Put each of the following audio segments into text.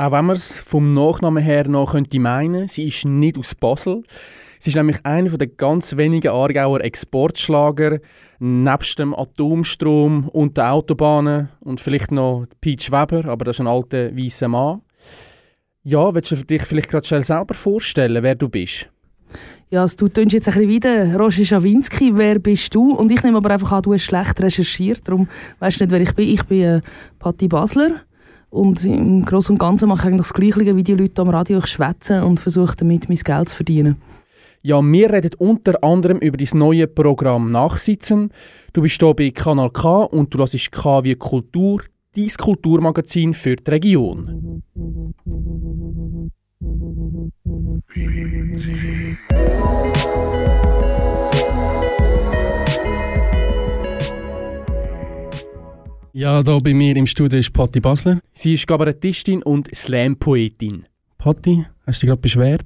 Auch wenn man es vom Nachnamen her noch könnte meinen, sie ist nicht aus Basel. Sie ist nämlich einer der ganz wenigen Aargauer Exportschlager, nebst dem Atomstrom und den Autobahnen und vielleicht noch Peach Weber, aber das ist ein alter weißer Mann. Ja, willst du dich vielleicht gerade schnell selber vorstellen, wer du bist? Ja, also, du tönst jetzt ein bisschen wieder Roger Schawinski, wer bist du? Und ich nehme aber einfach an, du hast schlecht recherchiert, darum weißt du nicht, wer ich bin. Ich bin äh, Patti Basler und im Großen und Ganzen mache ich eigentlich das Gleiche wie die Leute am Radio. Ich schwätze und versuche damit mein Geld zu verdienen. Ja, wir reden unter anderem über dein neue Programm Nachsitzen. Du bist hier bei Kanal K und du hörst K wie Kultur, dein Kulturmagazin für die Region. Ja, hier bei mir im Studio ist Patti Basler. Sie ist Kabarettistin und Slam-Poetin. Patti, hast du dich gerade beschwert?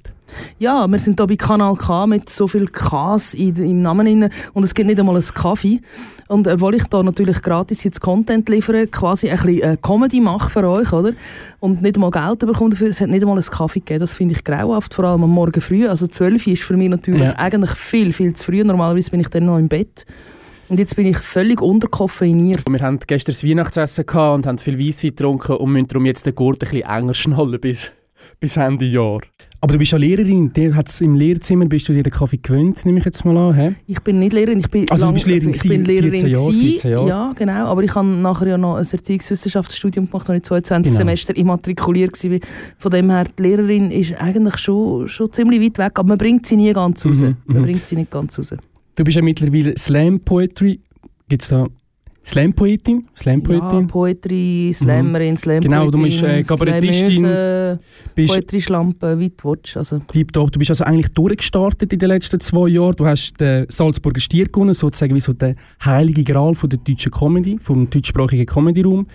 Ja, wir sind hier bei Kanal K mit so viel Ks im Namen inne und es gibt nicht einmal einen Kaffee. Und obwohl ich da natürlich gratis jetzt Content liefere, quasi ein bisschen äh, Comedy mache für euch, oder? Und nicht einmal Geld bekomme dafür, es hat nicht einmal einen Kaffee gegeben. Das finde ich grauhaft, vor allem am Morgen früh. Also 12 Uhr ist für mich natürlich ja. eigentlich viel, viel zu früh. Normalerweise bin ich dann noch im Bett. Und jetzt bin ich völlig unterkoffeiniert. Wir hatten gestern das Weihnachtsessen und haben viel Weisswein getrunken und müssen darum jetzt den Gurt ein bisschen enger schnallen bis, bis Ende Jahr. Aber du bist ja Lehrerin. Der hat's Im Lehrzimmer bist du dir den Kaffee gewöhnt, nehme ich jetzt mal an. He? Ich bin nicht Lehrerin. Ich bin also lang, du bist Lehrerin, also ich bin Lehrerin 14 Jahre, 14 Jahre. Ja, genau. Aber ich habe nachher ja noch ein Erziehungswissenschaftsstudium gemacht, als ich 22 genau. Semester immatrikuliert war. Von dem her, die Lehrerin ist eigentlich schon, schon ziemlich weit weg, aber man bringt sie nie ganz raus. Mhm, man mhm. bringt sie nicht ganz raus. Du bist ja mittlerweile Slam Poetry. Gibt es da Slam-Poetin? Slam-Poetin? Ja, Poetry, Slammerin, mhm. Slam-Poetin, Genau, du bist äh, Kabarettistin. Poetry-Schlampe, wie du willst. Also. Tipptopp. Du bist also eigentlich durchgestartet in den letzten zwei Jahren. Du hast den Salzburger Stier gewonnen, sozusagen wie so der heilige Gral von der deutschen Comedy, vom deutschsprachigen Comedy-Raum.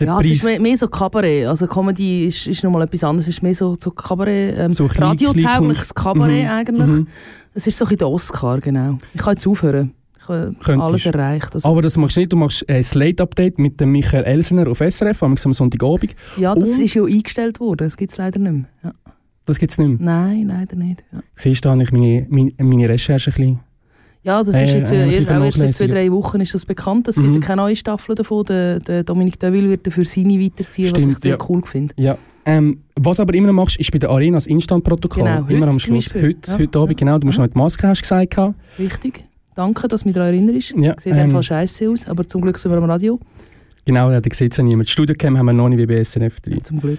Ja, Preis es ist mehr, so Kabarett. Also Comedy ist, ist nochmal etwas anderes. Es ist mehr so, so Kabarett, ähm, so radiotaugliches Kabarett mhm. eigentlich. Mhm. Es ist so ein der Oscar, genau. Ich kann jetzt aufhören. Ich habe alles erreicht. Also. Aber das machst du nicht, du machst ein Slate-Update mit dem Michael Elsener auf SRF am Sonntagabend. Ja, das Und ist ja eingestellt worden, das gibt es leider nicht mehr. Ja. Das gibt es nicht mehr? Nein, leider nicht. Ja. Siehst du, da habe ich meine, meine, meine Recherche ein bisschen ja, das ist jetzt äh, erst, auch erst seit zwei, drei Wochen ist das bekannt. Es mhm. gibt keine neue Staffel davon. Der, der Dominik Deville wird dafür seine weiterziehen, Stimmt, was ich sehr ja. cool finde. Ja. Ähm, was aber immer noch machst, ist bei der Arena das Instantprotokoll. Genau, immer am Schluss. Heute, ja. heute Abend, genau. Du musst noch die Maske, hast du gesagt. Richtig. Danke, dass du mich daran erinnerst. Ja, Sieht ähm, einfach scheiße aus, aber zum Glück sind wir am Radio. Genau, da sieht es ja niemand. Studiocam haben wir noch nicht wie bei SRF 3. Zum Glück.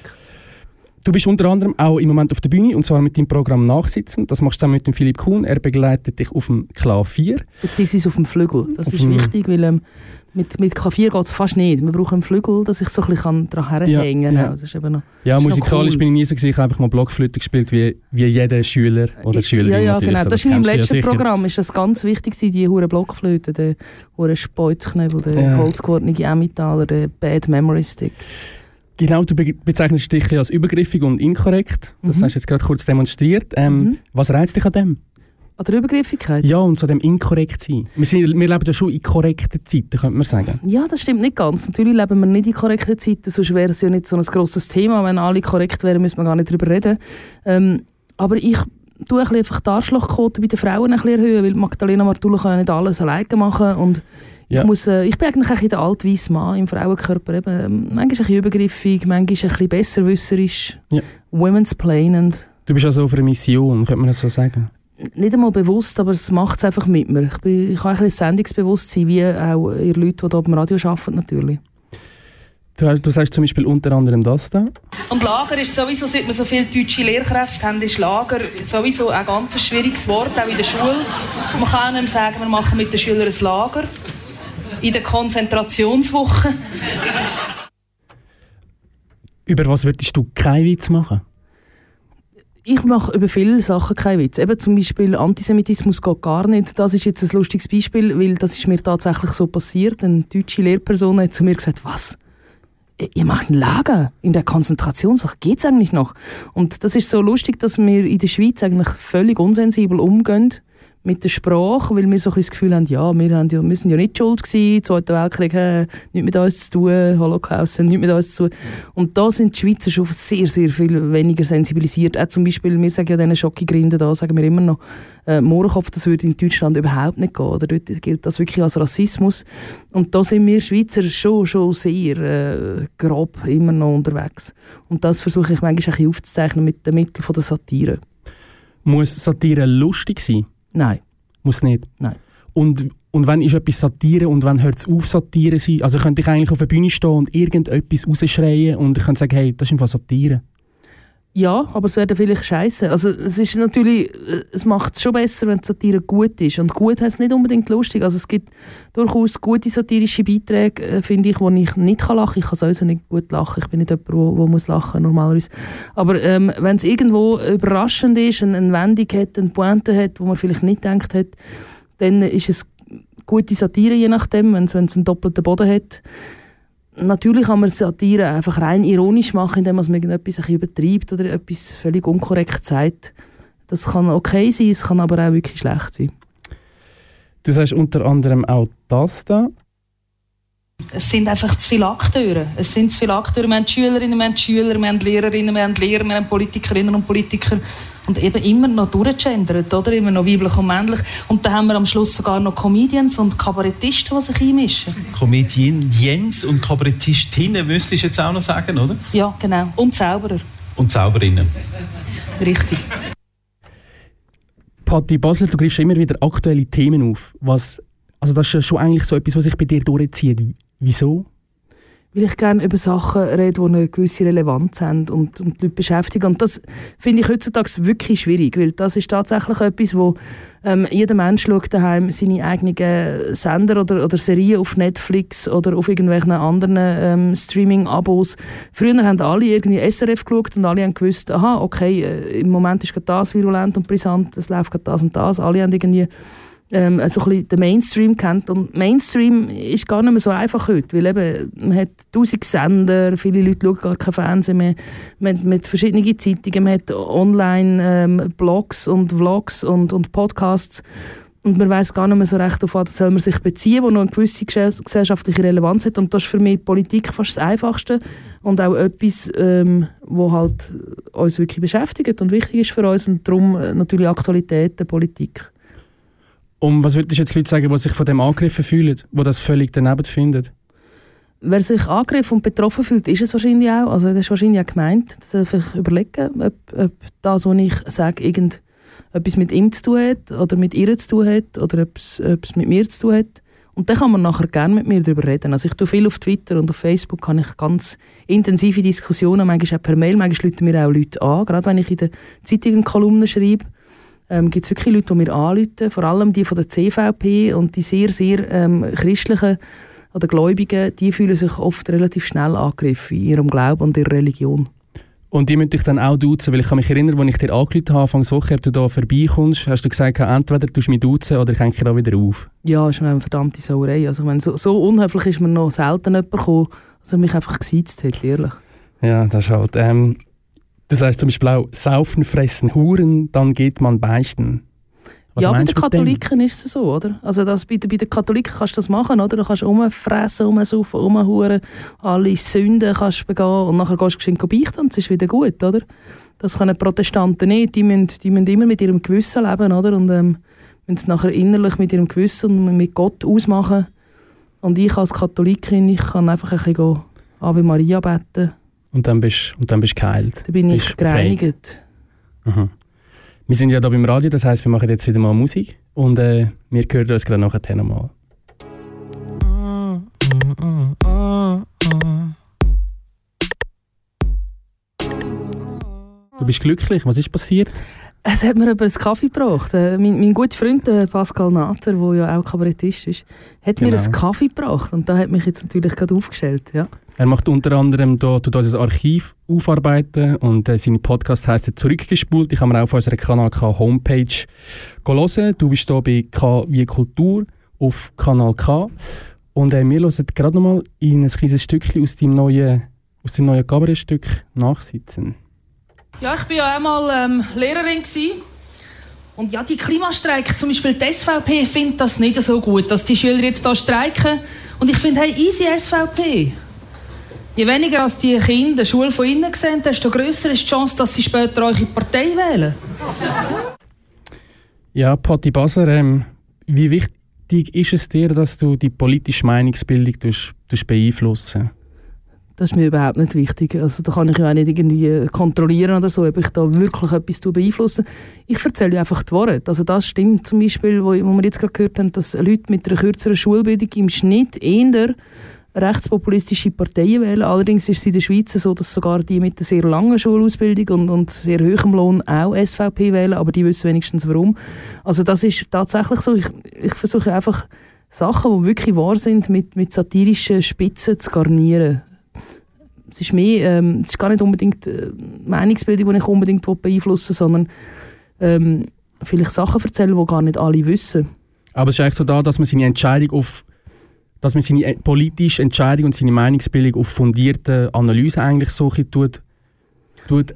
Du bist unter anderem auch im Moment auf der Bühne und zwar mit deinem Programm Nachsitzen. Das machst du zusammen mit dem Philipp Kuhn. Er begleitet dich auf dem Klavier. Beziehungsweise auf dem Flügel. Das auf ist wichtig, weil ähm, mit, mit Klavier geht es fast nicht. Wir brauchen einen Flügel, dass ich so ein bisschen daran herhängen kann. Ja, ja. Das ist eben noch, ja musikalisch cool. bin ich nie so gewesen. Ich habe einfach mal Blockflöte gespielt, wie, wie jeder Schüler oder Schülerin Ja, ja, natürlich. genau. Das ist in meinem letzten ja Programm ist das ganz wichtig die hure Blockflöte, der hure Speuzknebel, der ja. holzgewordene Emmentaler, der Bad Memory Stick. Genau, du bezeichnest dich als übergriffig und inkorrekt. Das mhm. hast du jetzt gerade kurz demonstriert. Ähm, mhm. Was reizt dich an dem? An der Übergriffigkeit? Ja, und zu dem inkorrekt sein. Wir, sind, wir leben ja schon in korrekten Zeiten, könnte man sagen. Ja, das stimmt nicht ganz. Natürlich leben wir nicht in korrekten Zeiten, sonst wäre es ja nicht so ein grosses Thema. Wenn alle korrekt wären, müsste man gar nicht darüber reden. Ähm, aber ich tue ein einfach die Arschlochquote bei den Frauen ein bisschen erhöhen, weil Magdalena Martula kann ja nicht alles alleine machen und ja. ich, muss, äh, ich bin eigentlich ein der altweisse Mann im Frauenkörper. Eben, ähm, manchmal ein bisschen übergriffig, manchmal ein bisschen besserwisserisch, ja. women's planend. Du bist also auf einer Mission, könnte man das so sagen? nicht einmal bewusst, aber es macht es einfach mit mir. Ich, bin, ich habe ein bisschen Sendungsbewusstsein, wie auch ihr Leute, die hier beim Radio arbeiten natürlich. Du, du sagst zum Beispiel unter anderem das da. Und Lager ist sowieso, seit wir so viele deutsche Lehrkräfte haben, ist Lager sowieso ein ganz schwieriges Wort, auch in der Schule. Man kann nicht sagen, wir machen mit den Schülern ein Lager. In der Konzentrationswoche. Über was würdest du keinen Witz machen? Ich mache über viele Sachen keinen Witz. Eben zum Beispiel Antisemitismus geht gar nicht. Das ist jetzt ein lustiges Beispiel, weil das ist mir tatsächlich so passiert. Eine deutsche Lehrperson hat zu mir gesagt, was? Ihr macht ein Lager in der Konzentrationswoche. Geht's eigentlich noch? Und das ist so lustig, dass wir in der Schweiz eigentlich völlig unsensibel umgehen mit der Sprache, weil wir so ein das Gefühl haben, ja, wir, haben ja, wir sind ja nicht schuld gewesen, Zweiter Weltkrieg, äh, nichts mit uns zu tun, Holocaust, nichts mit uns zu tun. Und da sind die Schweizer schon sehr, sehr viel weniger sensibilisiert. Auch zum Beispiel, wir sagen ja diesen Schocki-Grinden da, sagen wir immer noch, äh, Mohrenkopf, das würde in Deutschland überhaupt nicht gehen. Oder dort gilt das wirklich als Rassismus. Und da sind wir Schweizer schon, schon sehr äh, grob immer noch unterwegs. Und das versuche ich manchmal ein bisschen aufzuzeichnen mit den Mitteln der Satire. Muss Satire lustig sein? Nein. Muss nicht? Nein. Und, und wann ist etwas Satire und wann hört es auf, Satire sein? Also könnte ich eigentlich auf der Bühne stehen und irgendetwas rausschreien und ich könnte sagen, hey, das ist einfach Satire. Ja, aber es wäre vielleicht scheiße. Also es ist natürlich, es macht es schon besser, wenn die Satire gut ist. Und gut heißt nicht unbedingt lustig. Also es gibt durchaus gute satirische Beiträge, äh, finde ich, wo ich nicht kann lachen. Ich kann sowieso nicht gut lachen. Ich bin nicht jemand, der muss lachen normalerweise. Aber ähm, wenn es irgendwo überraschend ist, eine, eine Wendung hat, eine Pointe hat, wo man vielleicht nicht gedacht hat, dann ist es gute Satire, je nachdem, wenn es einen doppelten Boden hat. Natürlich kann man Satire einfach rein ironisch machen, indem man ein übertreibt oder etwas völlig unkorrekt sagt. Das kann okay sein, es kann aber auch wirklich schlecht sein. Du sagst unter anderem auch das da. Es sind einfach zu viele Akteure. Es sind zu viele Akteure. Wir haben Schülerinnen, wir haben Schüler, wir haben Lehrerinnen, wir haben Lehrer, wir haben Politikerinnen und Politiker. Und eben immer noch durchgegendert, oder? Immer noch weiblich und männlich. Und dann haben wir am Schluss sogar noch Comedians und Kabarettisten, die sich einmischen. Comedians und Kabarettistinnen, müsstest du jetzt auch noch sagen, oder? Ja, genau. Und Zauberer. Und Zauberinnen. Richtig. Patti Basler, du greifst immer wieder aktuelle Themen auf. Was, also das ist schon eigentlich so etwas, was sich bei dir durchzieht. Wieso? Weil ich gerne über Sachen rede, die eine gewisse Relevanz haben und, und die Leute beschäftigen. Und das finde ich heutzutage wirklich schwierig, weil das ist tatsächlich etwas, wo ähm, jeder Mensch schaut daheim seine eigenen Sender oder, oder Serien auf Netflix oder auf irgendwelchen anderen ähm, Streaming-Abos. Früher haben alle irgendwie SRF geschaut und alle haben gewusst, aha, okay, äh, im Moment ist das virulent und brisant, es läuft das und das. Alle haben irgendwie ähm, so ein bisschen den Mainstream kennt. Und Mainstream ist gar nicht mehr so einfach heute, weil eben, man hat tausend Sender, viele Leute schauen gar kein Fernsehen mehr, man hat mit verschiedenen Zeitungen, man hat Online-Blogs ähm, und Vlogs und, und Podcasts und man weiß gar nicht mehr so recht, auf was soll man sich beziehen, wo noch eine gewisse gesellschaftliche Relevanz hat. Und das ist für mich Politik fast das Einfachste und auch etwas, ähm, wo halt uns wirklich beschäftigt und wichtig ist für uns und darum äh, natürlich Aktualität der Politik. Und was würdest du jetzt Leute sagen, die sich von dem angegriffen fühlen, die das völlig daneben finden? Wer sich angegriffen und betroffen fühlt, ist es wahrscheinlich auch. Also das ist wahrscheinlich auch gemeint. Das soll sich überlegen, ob, ob das, was ich sage, irgend etwas mit ihm zu tun hat oder mit ihr zu tun hat oder ob es mit mir zu tun hat. Und dann kann man nachher gerne mit mir darüber reden. Also ich tue viel auf Twitter und auf Facebook kann ich ganz intensive Diskussionen, manchmal auch per Mail, manchmal rufen mir auch Leute an, gerade wenn ich in den Zeitungen Kolumnen schreibe ähm, gibt es wirklich Leute, die mir anrufen, vor allem die von der CVP und die sehr, sehr ähm, christlichen oder Gläubigen, die fühlen sich oft relativ schnell angegriffen in ihrem Glauben und ihrer Religion. Und die möchte ich dann auch duzen, weil ich kann mich erinnern, als ich dir angerufen habe, Anfang Woche, ob du da vorbeikommst, hast du gesagt, entweder du mich duzen oder ich hänge dich auch wieder auf. Ja, das ist eine verdammte Sauerei. Also, wenn so, so unhöflich ist mir noch selten jemand gekommen, dass er mich einfach gesiezt hat, ehrlich. Ja, das ist halt... Ähm, Du sagst zum Beispiel auch, saufen, fressen, huren, dann geht man beichten. Was ja, bei den Katholiken ist es so, oder? Also das, bei, bei den Katholiken kannst du das machen, oder? Du kannst rumfressen, rumsaufen, rumhuren, alle Sünden kannst du begehen und nachher gehst du geschwind beichten und es ist wieder gut, oder? Das können Protestanten nicht, die müssen, die müssen immer mit ihrem Gewissen leben, oder? Und ähm, müssen es nachher innerlich mit ihrem Gewissen und mit Gott ausmachen. Und ich als Katholikin, ich kann einfach ein bisschen Ave Maria beten und dann bist und dann bist geheilt. Dann bin ich gereinigt. Mhm. Wir sind ja hier beim Radio, das heißt, wir machen jetzt wieder mal Musik und äh, wir hören uns gerade nachher nochmal. Du bist glücklich, was ist passiert? Es hat mir aber einen Kaffee gebracht. Äh, mein, mein guter Freund äh, Pascal Natter, der ja auch Kabarettist ist, hat genau. mir einen Kaffee gebracht und da hat mich jetzt natürlich gerade aufgestellt. Ja. Er macht unter anderem da, tut unser Archiv aufarbeiten und äh, sein Podcast heißt «Zurückgespult». Ich kann mir auch auf unserer Kanal K Homepage hören. Du bist hier bei K wie Kultur auf Kanal K. Und äh, wir hören gerade nochmal in ein kleines Stückchen aus deinem neuen, aus dem neuen Kabarettstück «Nachsitzen». Ja, ich war ja einmal ähm, Lehrerin. Gewesen. Und ja, die Klimastreik, zum Beispiel die SVP, findet das nicht so gut, dass die Schüler jetzt hier streiken. Und ich finde, hey, easy SVP. Je weniger als die Kinder die Schule von innen sehen, desto grösser ist die Chance, dass sie später eure Partei wählen. Ja, Patti Baser, ähm, wie wichtig ist es dir, dass du die politische Meinungsbildung durch, durch beeinflussen das ist mir überhaupt nicht wichtig. Also, da kann ich ja auch nicht irgendwie kontrollieren oder so, ob ich da wirklich etwas beeinflusse. Ich erzähle einfach die Worte. Also das stimmt zum Beispiel, wo, wo wir jetzt gerade gehört haben, dass Leute mit einer kürzeren Schulbildung im Schnitt eher rechtspopulistische Parteien wählen. Allerdings ist es in der Schweiz so, dass sogar die mit einer sehr langen Schulausbildung und, und sehr hohem Lohn auch SVP wählen, aber die wissen wenigstens warum. Also das ist tatsächlich so. Ich, ich versuche einfach Sachen, die wirklich wahr sind, mit, mit satirischen Spitzen zu garnieren. Es ist mehr, ähm, es ist gar nicht unbedingt äh, Meinungsbildung, die ich unbedingt beeinflussen will, sondern ähm, vielleicht Sachen erzählen, die gar nicht alle wissen. Aber es ist eigentlich so da, dass man seine Entscheidung auf dass man seine äh, politische Entscheidung und seine Meinungsbildung auf fundierte Analyse eigentlich so tut, tut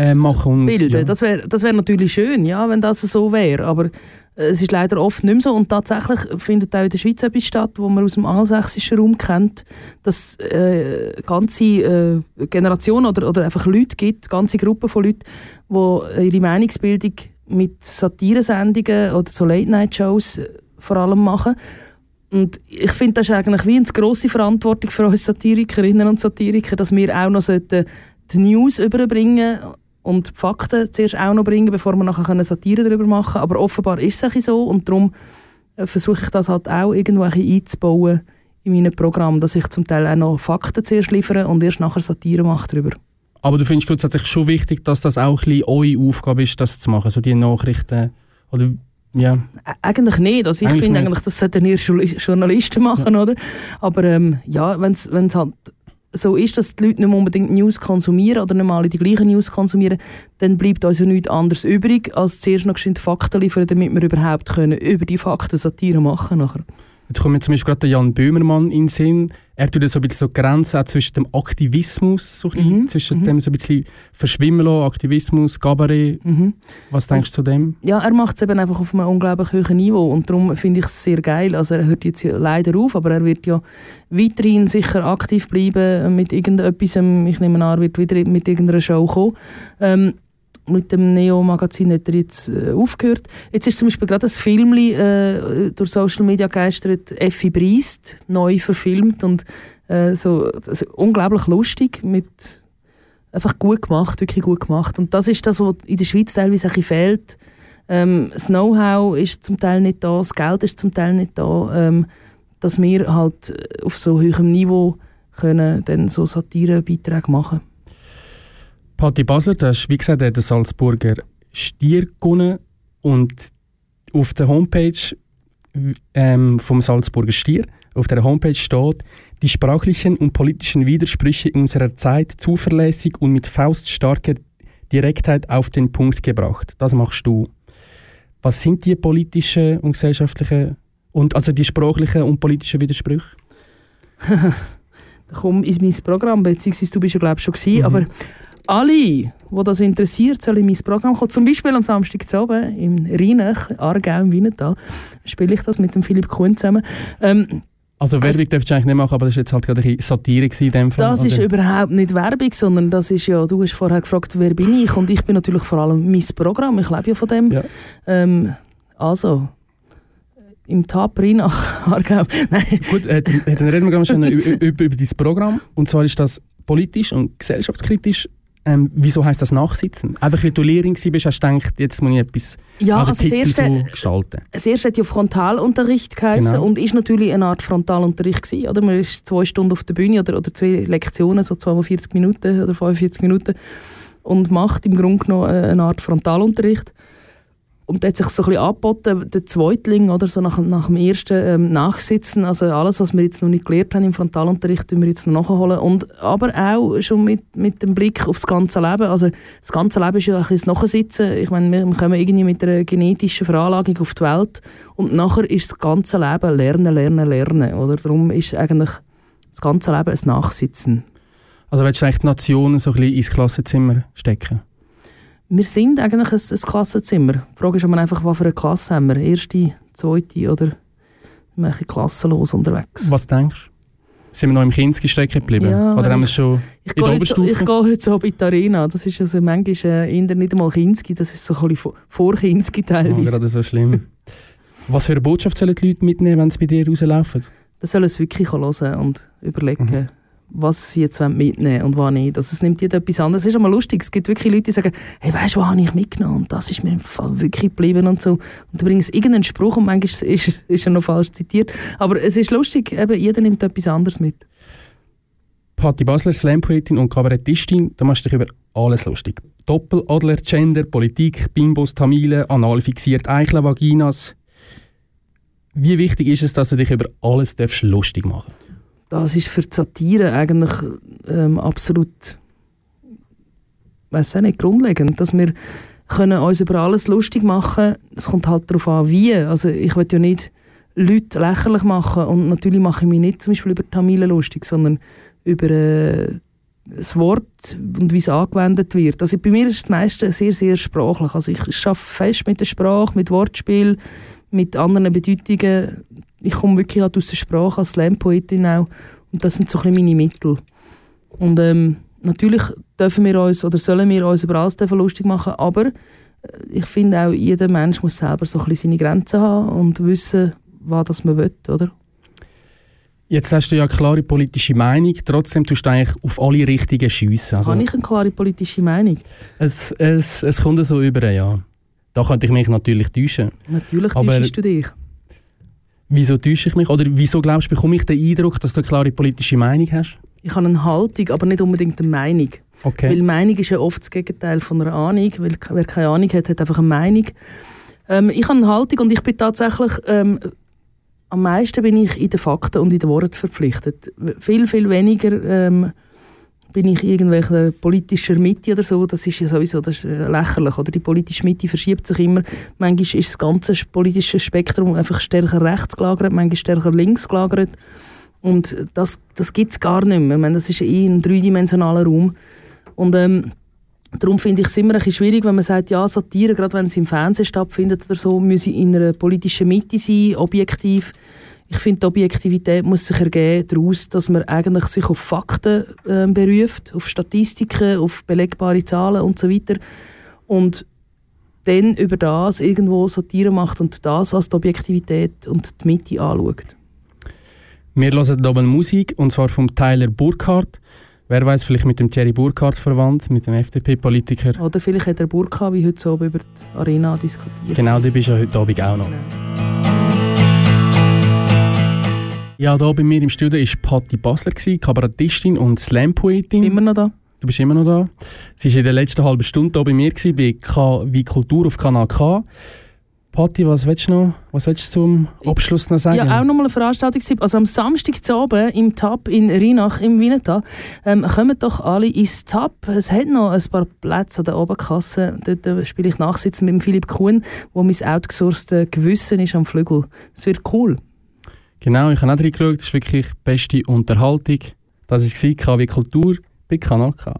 äh, machen. Und, Bilden. Ja. Das wäre das wär natürlich schön, ja, wenn das so wäre. Aber äh, es ist leider oft nicht mehr so. Und tatsächlich findet auch in der Schweiz etwas statt, wo man aus dem angelsächsischen Raum kennt, dass äh, ganze äh, Generationen oder, oder einfach Leute gibt, ganze Gruppen von Leuten, die ihre Meinungsbildung mit Satiresendungen oder so Late-Night-Shows äh, vor allem machen. Und ich finde, das ist eigentlich wie eine grosse Verantwortung für uns Satirikerinnen und Satiriker, dass wir auch noch die News überbringen und die Fakten zuerst auch noch bringen, bevor wir nachher Satire darüber machen können. Aber offenbar ist es so und darum äh, versuche ich das halt auch irgendwo einzubauen in meinem Programm, dass ich zum Teil auch noch Fakten zuerst liefere und erst nachher Satire mache darüber. Aber du findest grundsätzlich schon wichtig, dass das auch ein bisschen eure Aufgabe ist, das zu machen, so die Nachrichten oder ja. Eigentlich nicht. Also ich finde eigentlich, das sollten ihr Journalisten machen, oder? Aber ähm, ja, wenn es halt so ist, dass die Leute nicht unbedingt News konsumieren oder nicht mal die gleichen News konsumieren, dann bleibt uns ja nichts anderes übrig, als zuerst noch Fakten liefern, damit wir überhaupt können über die Fakten Satire machen können. Jetzt kommt mir zum Beispiel gerade Jan Böhmermann in den Sinn. Er tut so ein bisschen so Grenzen zwischen dem Aktivismus, so mhm. zwischen mhm. dem so ein bisschen verschwimmen lassen, Aktivismus, Gabaret. Mhm. Was denkst du zu dem? Ja, er macht es eben einfach auf einem unglaublich hohen Niveau und darum finde ich es sehr geil. Also er hört jetzt leider auf, aber er wird ja weiterhin sicher aktiv bleiben mit irgendetwas. Ich nehme an, er wird wieder mit irgendeiner Show kommen. Ähm, mit dem Neo-Magazin hat er jetzt äh, aufgehört. Jetzt ist zum Beispiel gerade ein Film äh, durch Social Media geistert, Effi Briest, neu verfilmt und äh, so also unglaublich lustig, mit einfach gut gemacht, wirklich gut gemacht. Und das ist das, was in der Schweiz teilweise ein bisschen fehlt. Ähm, das Know-how ist zum Teil nicht da, das Geld ist zum Teil nicht da, ähm, dass wir halt auf so hohem Niveau können dann so Satirebeiträge machen Patti Basler, du hast wie gesagt den Salzburger Stier gewonnen und auf der Homepage ähm, vom Salzburger Stier, auf der Homepage steht, die sprachlichen und politischen Widersprüche unserer Zeit zuverlässig und mit fauststarker Direktheit auf den Punkt gebracht. Das machst du. Was sind die politischen und gesellschaftlichen und also die sprachlichen und politischen Widersprüche? Komm in mein Programm, beziehungsweise du bist ja glaube ich schon gewesen, mhm. aber alle, die das interessiert, sollen in mein Programm kommen. Zum Beispiel am Samstag zu oben in Rheinach, Aargau im Wienertal, spiele ich das mit dem Philipp Kuhn zusammen. Ähm, also Werbung darfst du eigentlich nicht machen, aber das war jetzt halt gerade eine Satire in dem Fall. Das oder? ist überhaupt nicht Werbung, sondern das ist ja, du hast vorher gefragt, wer bin ich und ich bin natürlich vor allem mein Programm, ich lebe ja von dem. Ja. Ähm, also, im Tab Rheinach, Aargau. Nein. Gut, äh, dann reden wir ganz schnell über, über, über dein Programm und zwar ist das politisch und gesellschaftskritisch ähm, wieso heißt das Nachsitzen? Einfach weil du Lehrerin bist, hast du gedacht, jetzt muss ich etwas ja, an also Titel so gestalten. Das erste hat ja Frontalunterricht geheißen genau. und ist natürlich eine Art Frontalunterricht gewesen, oder? Man ist zwei Stunden auf der Bühne oder, oder zwei Lektionen, so 42 Minuten oder 45 Minuten und macht im Grunde genommen eine Art Frontalunterricht. Und hat sich so ein bisschen angeboten, der Zweitling, oder so nach, nach dem ersten ähm, Nachsitzen, also alles, was wir jetzt noch nicht gelernt haben im Frontalunterricht, tun wir jetzt noch nachholen. Und, aber auch schon mit, mit dem Blick aufs ganze Leben. Also das ganze Leben ist ja ein bisschen das Nachsitzen. Ich meine, wir kommen irgendwie mit einer genetischen Veranlagung auf die Welt und nachher ist das ganze Leben Lernen, Lernen, Lernen. Oder? Darum ist eigentlich das ganze Leben ein Nachsitzen. Also willst du eigentlich die Nationen so ein bisschen ins Klassenzimmer stecken? Wir sind eigentlich ein, ein Klassenzimmer. Die Frage ist aber einfach, was für eine Klasse haben wir? Erste, zweite oder sind wir klassenlos unterwegs? Was denkst du? Sind wir noch im Kinski-Stecken geblieben? Ja, Oder haben wir ich- schon Ich in gehe, der heute, so- Oberstufe? ich gehe heute so in die Arena. Das ist also manchmal äh, nicht einmal Kinski, das ist so ein bisschen vor- Kinski Oh, teilweise. gerade so schlimm. Was für eine Botschaft sollen die Leute mitnehmen, wenn sie bei dir rauslaufen? Das sollen sie wirklich hören und überlegen, Mhm. Was sie jetzt mitnehmen wollen und was nicht. Also es nimmt jeder etwas anderes. Es ist aber lustig, es gibt wirklich Leute, die sagen, hey, weißt du, was habe ich mitgenommen? Und das ist mir im Fall wirklich geblieben und so. Und dann bringen sie irgendeinen Spruch und manchmal ist, ist er noch falsch zitiert. Aber es ist lustig, eben, jeder nimmt etwas anderes mit. Patti Basler, Slam-Poetin und Kabarettistin, da machst du dich über alles lustig. Doppel, Adler, Gender, Politik, Bimbos, Tamilen, anal fixiert, Eichel, Vaginas. Wie wichtig ist es, dass du dich über alles darfst lustig machen Das ist für die Satire eigentlich ähm, absolut, weiß nicht, grundlegend, dass wir können uns über alles lustig machen. Es kommt halt darauf an, wie. Also ich will ja nicht Leute lächerlich machen und natürlich mache ich mich nicht zum Beispiel über Tamilen lustig, sondern über äh, das Wort und wie es angewendet wird. Also bei mir ist das meiste sehr, sehr sprachlich. Also ich arbeite fest mit der Sprache, mit Wortspiel, mit anderen Bedeutungen. Ich komme wirklich halt aus der Sprache als Slam-Poetin auch und das sind so ein meine Mittel. Und ähm, natürlich dürfen wir uns oder sollen wir uns über alles lustig machen, aber äh, ich finde auch, jeder Mensch muss selber so ein bisschen seine Grenzen haben und wissen, was das man will, oder? Jetzt hast du ja eine klare politische Meinung, trotzdem tust du eigentlich auf alle richtigen schiessen. Also, Habe ich eine klare politische Meinung? es, es, es kommt so über, ja. Da könnte ich mich natürlich täuschen. Natürlich täuschst du dich. Wieso täusche ich mich? Oder wieso glaubst du, bekomme ich den Eindruck, dass du eine klare politische Meinung hast? Ich habe eine Haltung, aber nicht unbedingt eine Meinung. Okay. Weil Meinung ist ja oft das Gegenteil von einer Ahnung, weil wer keine Ahnung hat, hat einfach eine Meinung. Ähm, ich habe eine Haltung und ich bin tatsächlich, ähm, am meisten bin ich in den Fakten und in den Worten verpflichtet. Viel, viel weniger ähm, bin ich irgendwelcher politischer Mitte oder so, das ist ja sowieso das äh, lächerlich. Oder? Die politische Mitte verschiebt sich immer. Manchmal ist das ganze politische Spektrum einfach stärker rechts gelagert, manchmal stärker links gelagert. Und das, das gibt es gar nicht mehr. Ich meine, das ist eh ein dreidimensionaler Raum. Und ähm, darum finde ich es immer ein bisschen schwierig, wenn man sagt, ja, Satire, gerade wenn es im Fernsehen stattfindet oder so, muss in einer politischen Mitte sein, objektiv. Ich finde, die Objektivität muss sich ergeben daraus, dass man eigentlich sich auf Fakten ähm, beruft, auf Statistiken, auf belegbare Zahlen und so weiter. Und dann über das irgendwo Satire macht und das als die Objektivität und die Mitte anschaut. Wir hören hier Musik, und zwar vom Tyler Burkhardt. Wer weiß, vielleicht mit dem Thierry Burkhardt verwandt, mit dem FDP-Politiker. Oder vielleicht hat er Burka, wie heute so über die Arena diskutiert. Genau, du bist ja heute Abend auch noch. Genau. Ja, hier bei mir im Studio war Patti Basler, Kabarettistin und Slam-Poetin. Immer noch da? Du bist immer noch da. Sie war in der letzten halben Stunde hier bei mir, gewesen, bei K wie Kultur auf Kanal K. Patti, was willst du noch? Was willst du zum Abschluss noch sagen? Ja, auch nochmal eine Veranstaltung. Also am Samstag zu oben im Tab in Rheinach im Wienertal. Ähm, kommen doch alle ins Tab. Es hat noch ein paar Plätze an der Oberkasse. Dort äh, spiele ich Nachsitzen mit dem Philipp Kuhn, wo mein outgesourcete Gewissen ist am Flügel. Es wird cool. Genau, ich habe auch reingeschaut. Das ist wirklich beste Unterhaltung. Das war KW Kultur bei Kanal K.